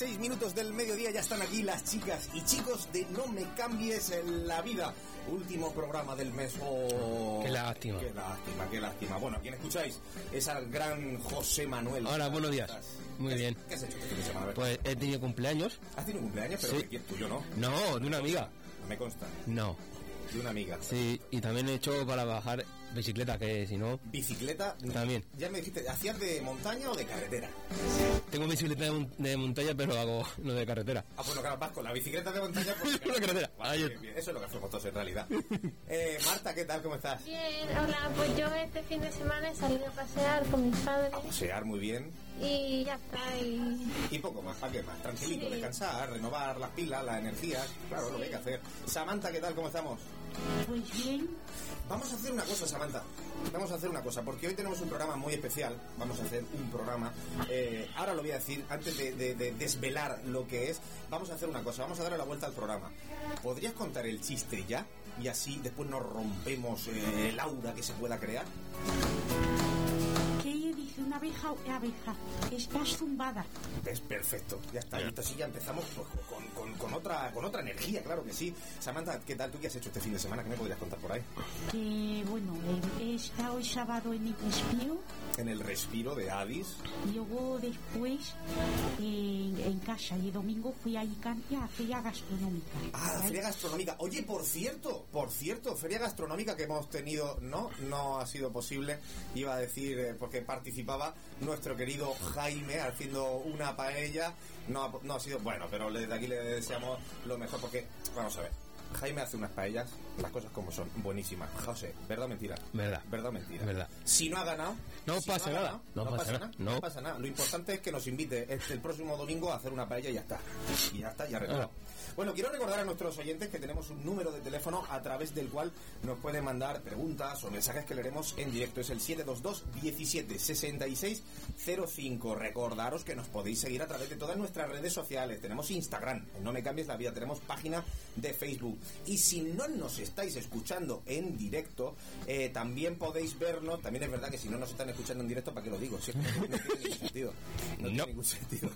36 minutos del mediodía ya están aquí las chicas y chicos de No me cambies la vida. Último programa del mes. Oh, Qué lástima. Qué lástima, qué lástima. Bueno, ¿quién escucháis? Es al gran José Manuel. Hola, buenos días. Muy ¿Qué- bien. ¿Qué has hecho este semana? Pues he tenido cumpleaños. ¿Has tenido cumpleaños? Pero Sí. que tuyo no. No, de una amiga. No me consta. No. De una amiga. Sí, y también he hecho para bajar bicicleta, que si no, Bicicleta. También. Ya me dijiste, ¿hacías de montaña o de carretera? tengo bicicleta de, mon- de montaña, pero hago no de carretera. Ah, bueno, claro, vas con la bicicleta de montaña por Por la carretera. Vale, bien, bien. Eso es lo que hacemos todos en realidad. Eh, Marta, ¿qué tal? ¿Cómo estás? Bien, hola, pues yo este fin de semana he salido a pasear con mis padres A pasear muy bien. y ya está. Y Y poco más, ¿para qué más? Tranquilito, Sí. descansar, renovar las pilas, las energías. Claro, lo que hay que hacer. Samantha, ¿qué tal? ¿Cómo estamos? Pues bien, Vamos a hacer una cosa, Samantha. Vamos a hacer una cosa, porque hoy tenemos un programa muy especial. Vamos a hacer un programa. eh, ahora lo voy a decir, antes de, de- de desvelar lo que es, vamos a hacer una cosa. Vamos a darle la vuelta al programa. ¿Podrías contar el chiste ya? Y así después nos rompemos eh, el aura que se pueda crear. ¿Qué dice una abeja? Abeja, estás zumbada. Es perfecto, ya está. Esto sí ya empezamos pues, con, con- con otra, con otra energía, claro que sí. Samantha, ¿qué tal? ¿Tú qué has hecho este fin de semana? ¿Qué me podrías contar por ahí? Que bueno, he, estado el sábado en el respiro En el respiro de Addis. y luego después en, en casa y el domingo fui a Alicante a feria gastronómica. Ah, ¿Vale? feria gastronómica. Oye, por cierto, por cierto, feria gastronómica que hemos tenido, no, no ha sido posible. Iba a decir, eh, porque participaba nuestro querido Jaime haciendo una paella. No, ha- no ha sido, bueno, pero desde aquí le deseamos lo mejor porque, vamos a ver, Jaime hace unas paellas, las cosas como son, buenísimas. José, ¿verdad o mentira? Verdad. ¿Verdad o mentira? Verdad. Si no ha ganado, No si pasa nada. ganado, No pasa nada. No. No. pasa nada. Lo importante es que nos invite este, el próximo domingo a hacer una paella y ya está. Y ya está, ya arreglado. Bueno, quiero recordar a nuestros oyentes que tenemos un número de teléfono a través del cual nos pueden mandar preguntas o mensajes que leeremos en directo. Es el 722 17 66 05. Recordaros que nos podéis seguir a través de todas nuestras redes sociales. Tenemos Instagram, en No Me Cambies la Vida. Tenemos página de Facebook. Y si no nos estáis escuchando en directo, eh, también podéis vernos. También es verdad que si no nos están escuchando en directo, ¿para qué lo digo? Si es que no, no tiene ningún sentido. No, tiene ningún sentido.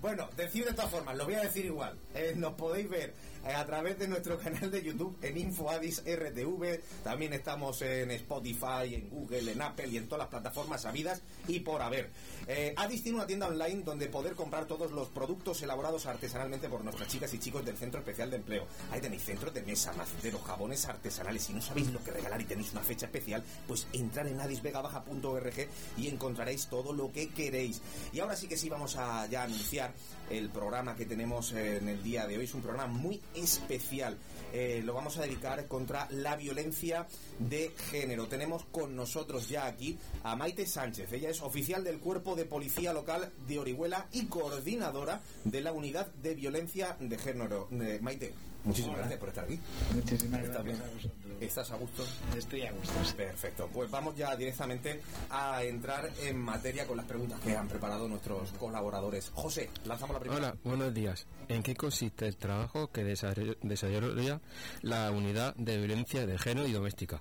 Bueno, decir de todas formas, lo voy a decir igual. Eh, nos podéis ver eh, a través de nuestro canal de YouTube en InfoAdis RTV. También estamos en Spotify, en Google, en Apple y en todas las plataformas sabidas y por haber. Eh, Adis tiene una tienda online donde poder comprar todos los productos elaborados artesanalmente por nuestras chicas y chicos del Centro Especial de Empleo. Ahí tenéis centros de mesa, maceteros, jabones artesanales. Si no sabéis lo que regalar y tenéis una fecha especial, pues entrar en adisvegabaja.org y encontraréis todo lo que queréis. Y ahora sí que sí vamos a ya anunciar el programa que tenemos en el día de hoy. Es un programa muy especial. Eh, lo vamos a dedicar contra la violencia de género. Tenemos con nosotros ya aquí a Maite Sánchez. Ella es oficial del Cuerpo de Policía Local de Orihuela y coordinadora de la Unidad de Violencia de Género. Eh, Maite, muchísimas gracias por estar aquí. Muchísimas ¿Estás gracias bien? a vosotros. ¿Estás a gusto? Estoy a gusto. sí. Perfecto, pues vamos ya directamente a entrar en materia con las preguntas que han preparado nuestros colaboradores. José, lanzamos la primera. Hola, buenos días. ¿En qué consiste el trabajo que desarrolla la unidad de violencia de género y doméstica?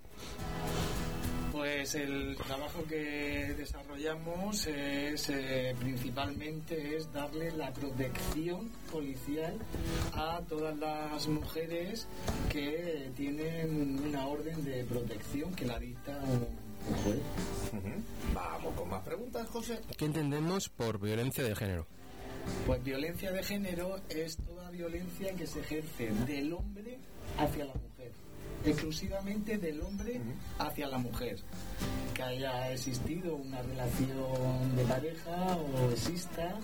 Pues el trabajo que desarrollamos es eh, principalmente es darle la protección policial a todas las mujeres que tienen una orden de protección que la dicta un juez. Vamos con más preguntas, José. ¿Qué entendemos por violencia de género? Pues violencia de género es toda violencia que se ejerce del hombre hacia la mujer, exclusivamente del hombre hacia la mujer. Que haya existido una relación de pareja o exista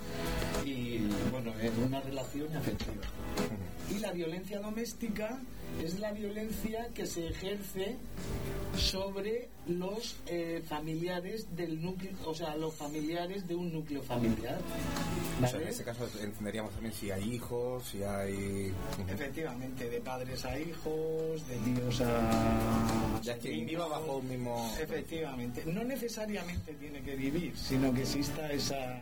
y, bueno, es una relación afectiva. Y la violencia doméstica es la violencia que se ejerce sobre los eh, familiares del núcleo, o sea, los familiares de un núcleo familiar. O sea, en ese caso entenderíamos también si hay hijos, si hay... Efectivamente, de padres a hijos, de tíos a... Ya que sobrinos. viva bajo un mismo... Efectivamente, no necesariamente tiene que vivir, sino que exista esa,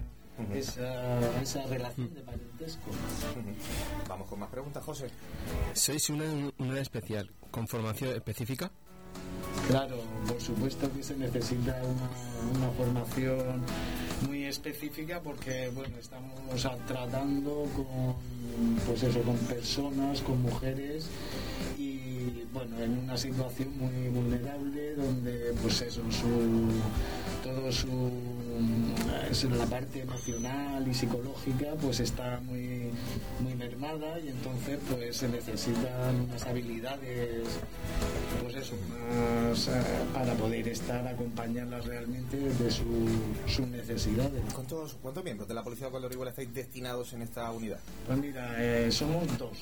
esa, esa relación de parentesco. Vamos con más preguntas, José. ¿Sois una unidad especial con formación específica? Claro, por supuesto que se necesita una, una formación muy específica porque bueno estamos a- tratando con pues eso con personas, con mujeres y bueno en una situación muy vulnerable donde pues eso su todo su la parte emocional y psicológica pues está muy muy mermada y entonces pues se necesitan unas habilidades pues eso más eh, para poder estar acompañarlas realmente de su, sus necesidades ¿Cuántos, ¿Cuántos miembros de la Policía de Orihuela estáis destinados en esta unidad? pues mira eh, somos dos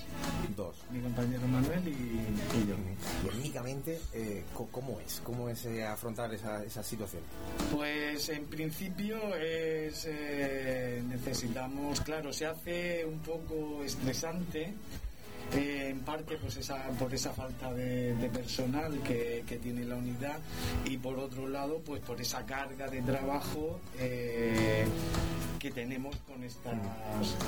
Dos. mi compañero Manuel y, y yo Y étnicamente, eh, ¿cómo es? ¿Cómo es eh, afrontar esa, esa situación? Pues en principio es, eh, necesitamos, claro, se hace un poco estresante. Eh, en parte pues esa, por esa falta de, de personal que, que tiene la unidad y por otro lado pues por esa carga de trabajo eh, que tenemos con estas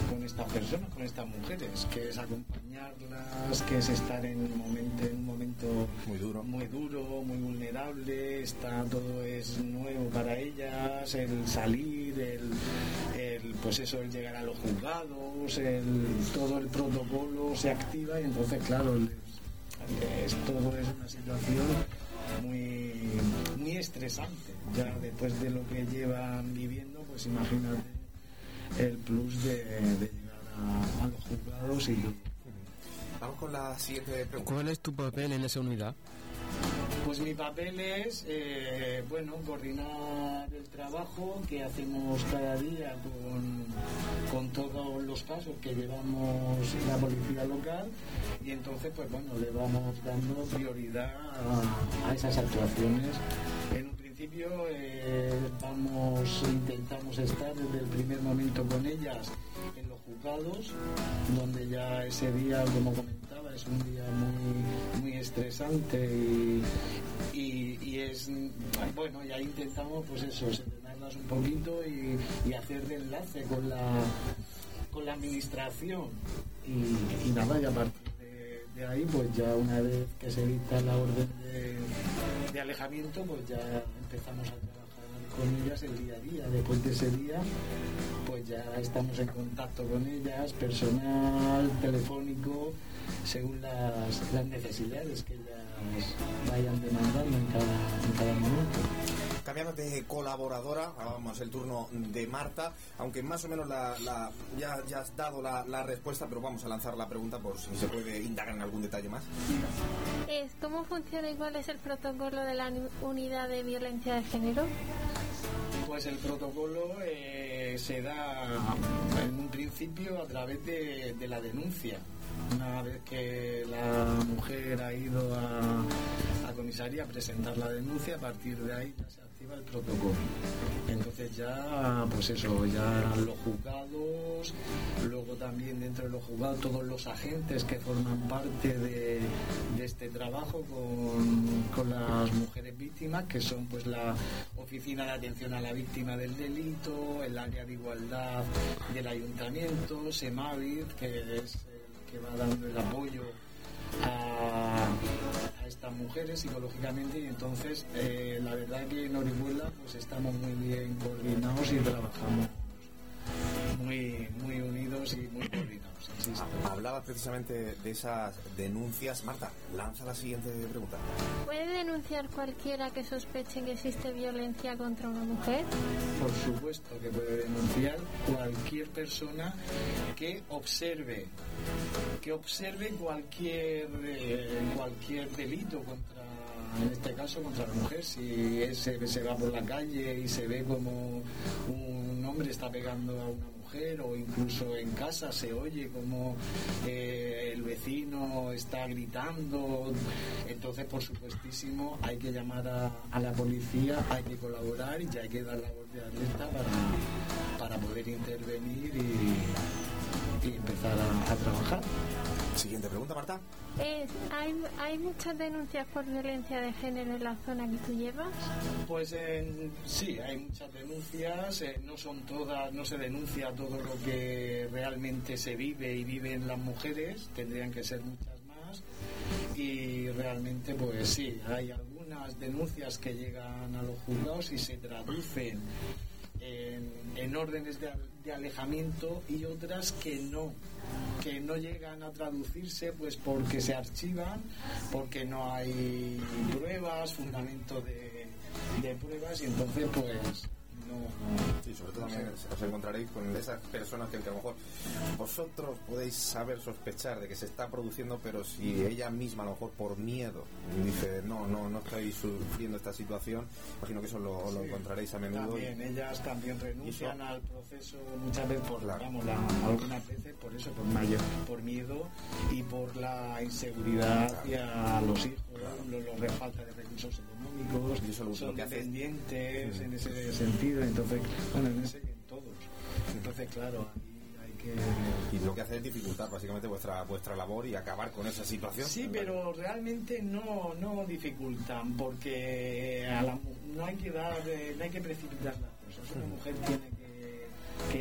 con estas personas con estas mujeres que es acompañarlas que es estar en un momento en un momento Muy duro. muy duro, muy vulnerable, está todo es nuevo para ellas, el salir, el, el, pues eso, el llegar a los juzgados, el, todo el protocolo se activa y entonces claro, es, todo es una situación muy, muy estresante. Ya después de lo que llevan viviendo, pues imagínate el plus de, de llegar a, a los juzgados y Vamos con la siguiente pregunta. ¿Cuál es tu papel en esa unidad? Pues mi papel es, eh, bueno, coordinar el trabajo que hacemos cada día con, todos los casos que llevamos la policía local y entonces, pues bueno, le vamos dando prioridad a, a esas actuaciones. En un principio eh, vamos, intentamos estar desde el primer momento con ellas en los juzgados, donde ya ese día, como comentaba, es un día muy, muy estresante y, y- es, bueno, ya intentamos pues eso, serenarlas un poquito y, hacer de enlace con la, con la administración y, nada, y a partir de, ahí, pues ya una vez que se dicta la orden de, de alejamiento, pues ya empezamos a trabajar con ellas el día a día. Después de ese día, pues ya estamos en contacto con ellas, personal, telefónico, según las, las necesidades que ellas vayan demandando en cada, en cada momento. Cambiando de colaboradora, ahora vamos el turno de Marta, aunque más o menos la, la- ya, ya has dado la, la respuesta, pero vamos a lanzar la pregunta por si se puede indagar en algún detalle más. Es, ¿Cómo funciona y cuál es el protocolo de la uni- unidad de violencia de género? Pues el protocolo eh, se da en un principio a través de, de la denuncia. Una vez que la mujer ha ido a, comisaría a presentar la denuncia, a partir de ahí ya se activa el protocolo. Entonces ya, pues eso, ya los juzgados, luego también dentro de los juzgados todos los agentes que forman parte de, este trabajo con, con las mujeres víctimas, que son pues la Oficina de Atención a la Víctima del Delito, el área de igualdad del Ayuntamiento, SEMAVID, que es que va dando el apoyo a, estas mujeres psicológicamente y entonces eh, la verdad que en Orihuela pues estamos muy bien coordinados y trabajamos muy muy unidos y muy coordinados Hablabas precisamente de esas denuncias. Marta, lanza la siguiente pregunta. ¿Puede denunciar cualquiera que sospeche que existe violencia contra una mujer? por supuesto que puede denunciar cualquier persona que observe que observe cualquier eh, cualquier delito contra en este caso contra la mujer. Si ese se va por la calle y se ve como un hombre está pegando a una mujer o incluso en casa se oye como eh, el vecino está gritando, entonces por supuestísimo hay que llamar a, a la policía, hay que colaborar y ya hay que dar la voz de alerta para, para poder intervenir y, y empezar a- a trabajar. Siguiente pregunta, Marta. Es, ¿hay, ¿Hay muchas denuncias por violencia de género en la zona que tú llevas? Pues en- sí, hay muchas denuncias, eh, no son todas, no se denuncia todo lo que realmente se vive y viven las mujeres, tendrían que ser muchas más y realmente pues sí, hay algunas denuncias que llegan a los juzgados y se traducen en, en órdenes de, de alejamiento y otras que no que no llegan a traducirse pues porque se archivan porque no hay pruebas fundamento de, de pruebas y entonces pues no Sí, sobre todo también os encontraréis con esas personas que a lo mejor vosotros podéis saber sospechar de que se está produciendo, pero si ella misma a lo mejor por miedo dice no, no, no estoy sufriendo esta situación, imagino que eso lo, lo encontraréis a menudo. también ellas también renuncian al proceso muchas veces por Claro. vamos la- algunas veces por eso por mayor por miedo y por la inseguridad hacia los hijos los, los de falta de recursos económicos Y eso lo- son que hace- dependientes en ese sentido entonces bueno en ese en todos entonces claro hay que Y lo que hace es dificultar básicamente vuestra vuestra labor y acabar con esa situación. Sí, pero realmente no, no dificultan porque a la no hay que dar, eh, no hay que precipitar las cosas. Una mujer tiene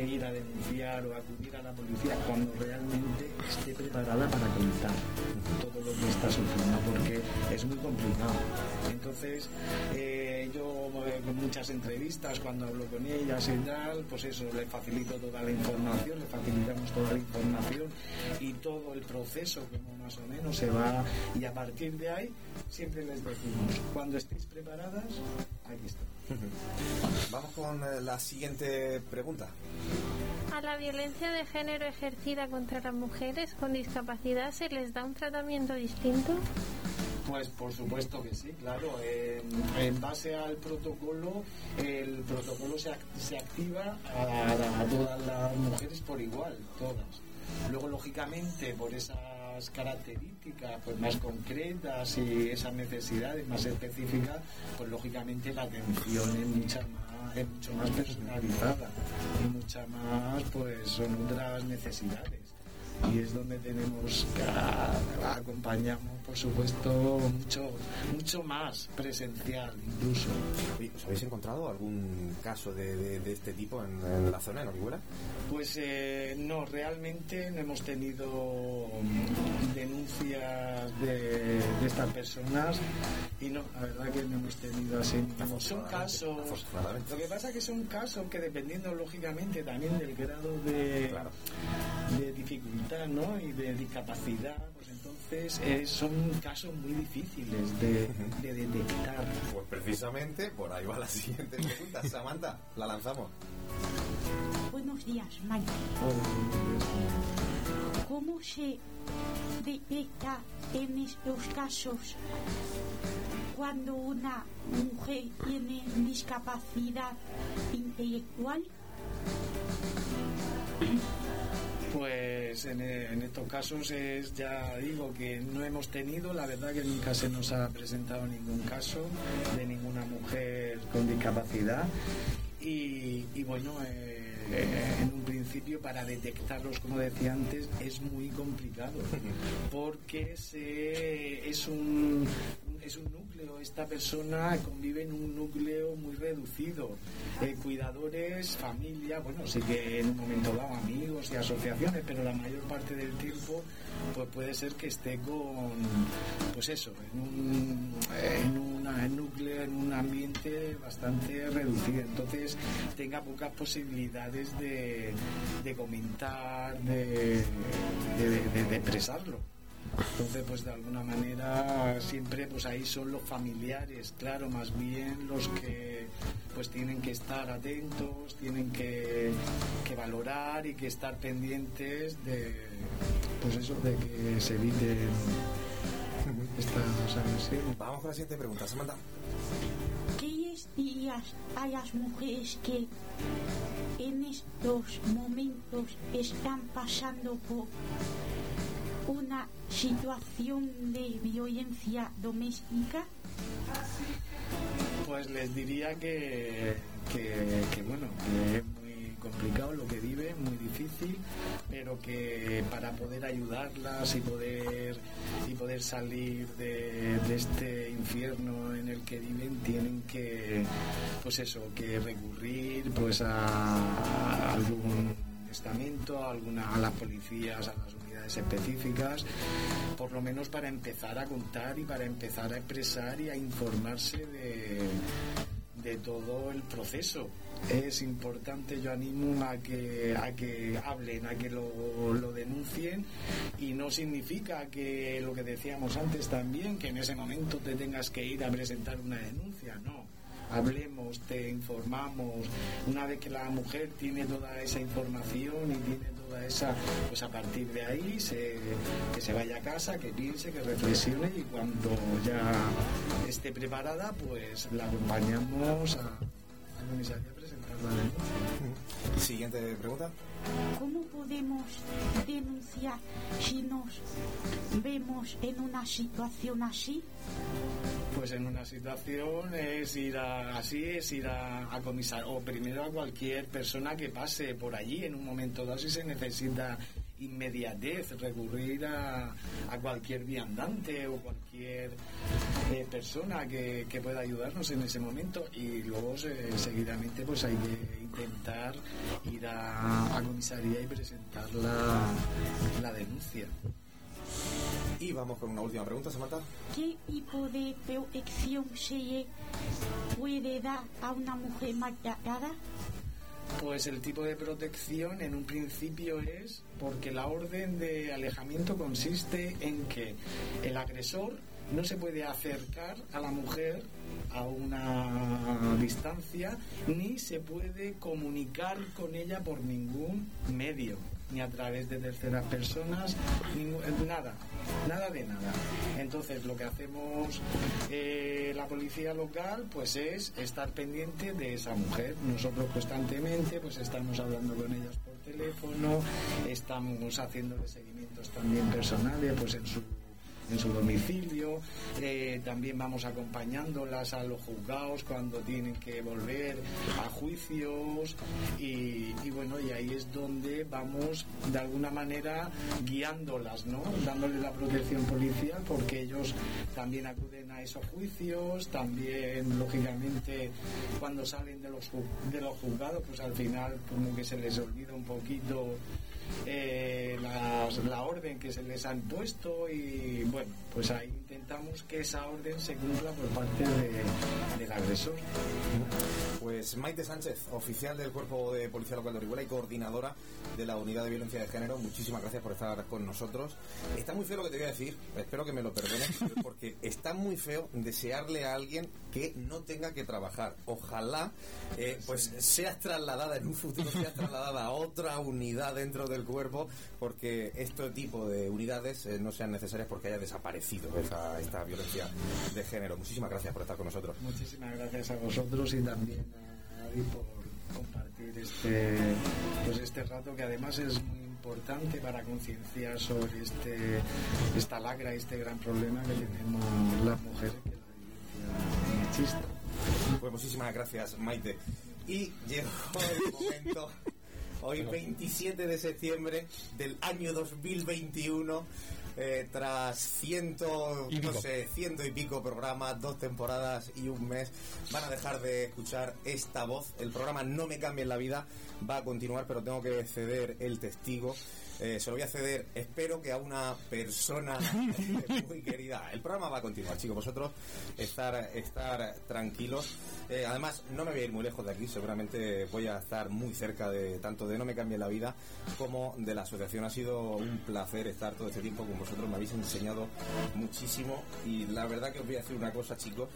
ir a denunciar o acudir a la policía cuando realmente esté preparada para contar todo lo que está sufriendo porque es muy complicado. Entonces, eh, yo eh, con muchas entrevistas cuando hablo con ellas y tal, pues eso, le facilito toda la información, le facilitamos toda la información y todo el proceso como más o menos se va y a partir de ahí siempre les decimos, cuando estéis preparadas, aquí está. Vamos con eh, la siguiente pregunta. ¿A la violencia de género ejercida contra las mujeres con discapacidad se les da un tratamiento distinto? Pues por supuesto que sí, claro. En, base al protocolo, el protocolo se, se activa a, a todas las mujeres por igual, todas. Luego, lógicamente, por esas características pues más concretas y esas necesidades más específicas, pues lógicamente la atención es mucha más, es mucho más personalizada y mucha más, pues son otras necesidades y es donde tenemos que acompañamos por supuesto mucho mucho más presencial incluso Oye, ¿Os habéis encontrado algún caso de, de- de este tipo en, en la zona, en Orihuela? pues eh, no realmente no hemos tenido mm, denuncias de, de estas personas y no la verdad que no hemos tenido así son casos lo que pasa que son casos que dependiendo lógicamente también del grado de, Claro. de dificultad ¿no? y de discapacidad, pues entonces eh, son casos muy difíciles de, de detectar. Pues precisamente por ahí va la siguiente pregunta. Samantha, la lanzamos. Buenos días, Mike. ¿Cómo se detecta en estos casos cuando una mujer tiene discapacidad intelectual? Pues en, en estos casos es, ya digo que no hemos tenido, la verdad que nunca se nos ha presentado ningún caso de ninguna mujer con discapacidad. Y, y bueno, eh, eh, en un principio para detectarlos, como decía antes, es muy complicado porque se, es un es un núcleo, esta persona convive en un núcleo muy reducido. Eh, cuidadores, familia, bueno, sí que en un momento dado amigos y asociaciones, pero la mayor parte del tiempo pues puede ser que esté con, pues eso, en un, núcleo, en un ambiente bastante reducido. Entonces tenga pocas posibilidades de, comentar, de expresarlo. Entonces, pues de alguna manera siempre pues ahí son los familiares, claro, más bien los que pues tienen que estar atentos, tienen que, que valorar y que estar pendientes de pues eso, de que se eviten estas agresiones. Vamos con la siguiente pregunta, Samantha. ¿Qué días hay las mujeres que en estos momentos están pasando por una situación de violencia doméstica? Pues les diría que, que, bueno, que es muy complicado lo que viven, muy difícil, pero que para poder ayudarlas y poder y poder salir de, de este infierno en el que viven tienen que pues eso, que recurrir pues a algún estamento, a alguna a las policías, a las específicas, por lo menos para empezar a contar y para empezar a expresar y a informarse de, de todo el proceso. Es importante, yo animo a que, a que hablen, a que lo, lo denuncien y no significa que lo que decíamos antes también, que en ese momento te tengas que ir a presentar una denuncia, no hablemos, te informamos. Una vez que la mujer tiene toda esa información y tiene toda esa, pues a partir de ahí se, que se vaya a casa, que piense, que reflexione y cuando ya esté preparada, pues la acompañamos a, a comisaría a presentar la denuncia. Siguiente pregunta. ¿Cómo podemos denunciar si nos vemos en una situación así? Pues en una situación es ir a, así, es ir a, a comisar, o primero a cualquier persona que pase por allí en un momento dado si se necesita inmediatez, recurrir a, a cualquier viandante o cualquier eh, persona que, que pueda ayudarnos en ese momento y luego se- seguidamente pues hay que intentar ir a, a comisaría y presentar la, la denuncia. Y vamos con una última pregunta, Samantha. ¿Qué tipo de protección se puede dar a una mujer maltratada? Pues el tipo de protección en un principio es porque la orden de alejamiento consiste en que el agresor no se puede acercar a la mujer a una distancia ni se puede comunicar con ella por ningún medio ni a través de terceras personas nada nada de nada entonces lo que hacemos eh, la policía local pues es estar pendiente de esa mujer. Nosotros constantemente pues estamos hablando con ellas por teléfono estamos haciéndole seguimientos también personales pues en su en su domicilio, eh, también vamos acompañándolas a los juzgados cuando tienen que volver a juicios y, bueno, y ahí es donde vamos de alguna manera guiándolas, ¿no? Dándole la protección policial porque ellos también acuden a esos juicios, también lógicamente cuando salen de los, de los juzgados, pues al final como que se les olvida un poquito eh, las- la orden que se les han puesto y bueno, pues ahí intentamos que esa orden se cumpla por parte de- del agresor. Pues Maite Sánchez, oficial del Cuerpo de Policía Local de Orihuela y coordinadora de la Unidad de Violencia de Género, muchísimas gracias por estar con nosotros. Está muy feo lo que te voy a decir, espero que me lo perdones, porque está muy feo desearle a alguien que no tenga que trabajar. Ojalá eh, pues seas trasladada en un futuro, seas trasladada a otra unidad dentro del cuerpo, porque este tipo de unidades eh, no sean necesarias porque haya desaparecido esa- esta violencia de género. Muchísimas gracias por estar con nosotros. Muchísimas gracias a vosotros y también a Adi por compartir este, pues este rato que además es muy importante para concienciar sobre este, esta lacra este gran problema que tenemos las mujeres, que es la violencia machista. Pues muchísimas gracias, Maite. Y llegó el momento, hoy 27 de septiembre del año 2021, eh, tras ciento, Y no pico. sé, ciento y pico programas, dos temporadas y un mes, van a dejar de escuchar esta voz. El programa No me cambien la vida va a continuar, pero tengo que ceder el testigo. Eh, se lo voy a ceder, espero que a una persona muy querida. El programa va a continuar, chicos. Vosotros estar, estar tranquilos. Eh, además, no me voy a ir muy lejos de aquí. Seguramente voy a estar muy cerca de tanto de No Me Cambie la Vida como de la asociación. Ha sido un placer estar todo este tiempo con vosotros. Me habéis enseñado muchísimo. Y la verdad que os voy a decir una cosa, chicos.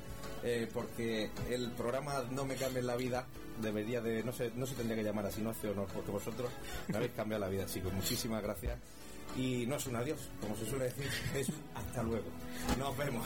eh, porque el programa No Me Cambie la Vida debería de, no sé, no se tendría que llamar así, no hace honor, porque vosotros me habéis cambiado la vida, chicos. Muchísimas gracias. y no es un adiós, como se suele decir, es hasta luego. Nos vemos.